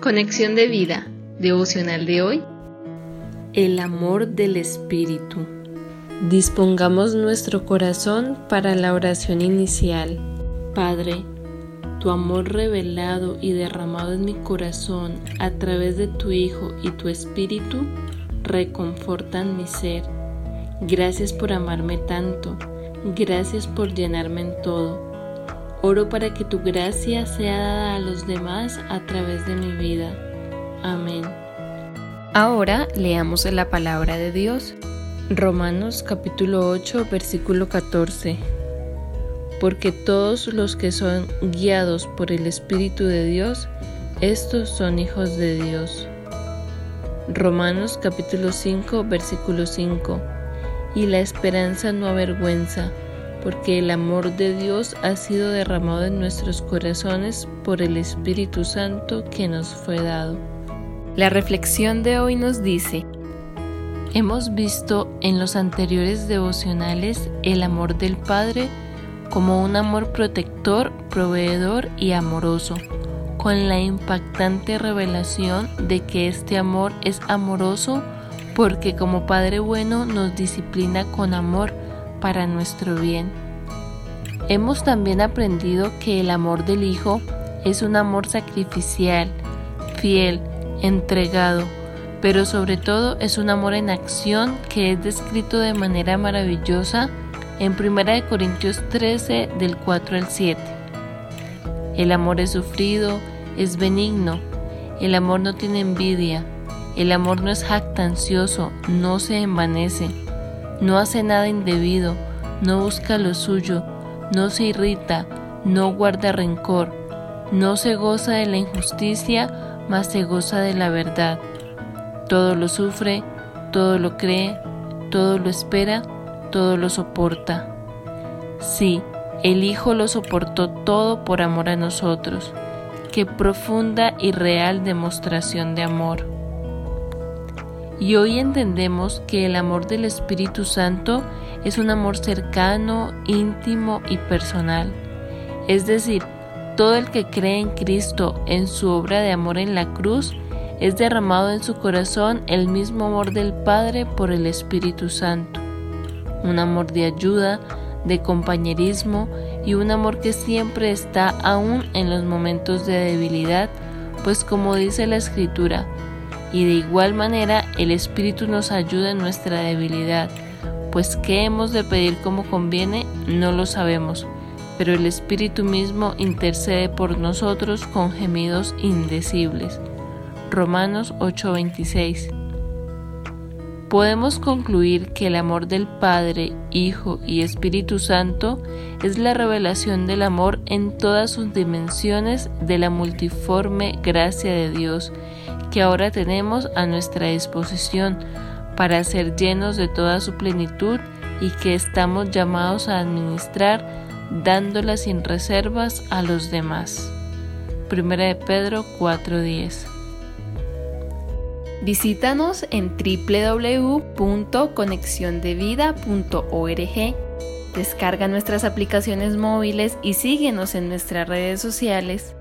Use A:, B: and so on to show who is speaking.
A: Conexión de vida, devocional de hoy.
B: El amor del Espíritu. Dispongamos nuestro corazón para la oración inicial. Padre, tu amor revelado y derramado en mi corazón a través de tu Hijo y tu Espíritu reconfortan mi ser. Gracias por amarme tanto. Gracias por llenarme en todo. Oro para que tu gracia sea dada a los demás a través de mi vida. Amén.
A: Ahora leamos la palabra de Dios. Romanos capítulo 8 versículo 14. Porque todos los que son guiados por el Espíritu de Dios, estos son hijos de Dios. Romanos capítulo 5 versículo 5. Y la esperanza no avergüenza porque el amor de Dios ha sido derramado en nuestros corazones por el Espíritu Santo que nos fue dado. La reflexión de hoy nos dice, hemos visto en los anteriores devocionales el amor del Padre como un amor protector, proveedor y amoroso, con la impactante revelación de que este amor es amoroso porque como Padre bueno nos disciplina con amor para nuestro bien. Hemos también aprendido que el amor del Hijo es un amor sacrificial, fiel, entregado, pero sobre todo es un amor en acción que es descrito de manera maravillosa en 1 Corintios 13 del 4 al 7. El amor es sufrido, es benigno, el amor no tiene envidia, el amor no es jactancioso, no se envanece no hace nada indebido, no busca lo suyo, no se irrita, no guarda rencor, no se goza de la injusticia, mas se goza de la verdad. Todo lo sufre, todo lo cree, todo lo espera, todo lo soporta. Sí, el Hijo lo soportó todo por amor a nosotros. Qué profunda y real demostración de amor. Y hoy entendemos que el amor del Espíritu Santo es un amor cercano, íntimo y personal. Es decir, todo el que cree en Cristo, en su obra de amor en la cruz, es derramado en su corazón el mismo amor del Padre por el Espíritu Santo. Un amor de ayuda, de compañerismo y un amor que siempre está aún en los momentos de debilidad, pues como dice la Escritura, y de igual manera el Espíritu nos ayuda en nuestra debilidad, pues qué hemos de pedir como conviene no lo sabemos, pero el Espíritu mismo intercede por nosotros con gemidos indecibles. Romanos 8:26 Podemos concluir que el amor del Padre, Hijo y Espíritu Santo es la revelación del amor en todas sus dimensiones de la multiforme gracia de Dios que ahora tenemos a nuestra disposición para ser llenos de toda su plenitud y que estamos llamados a administrar dándola sin reservas a los demás. 1 de Pedro 4:10 Visítanos en www.conexiondevida.org. Descarga nuestras aplicaciones móviles y síguenos en nuestras redes sociales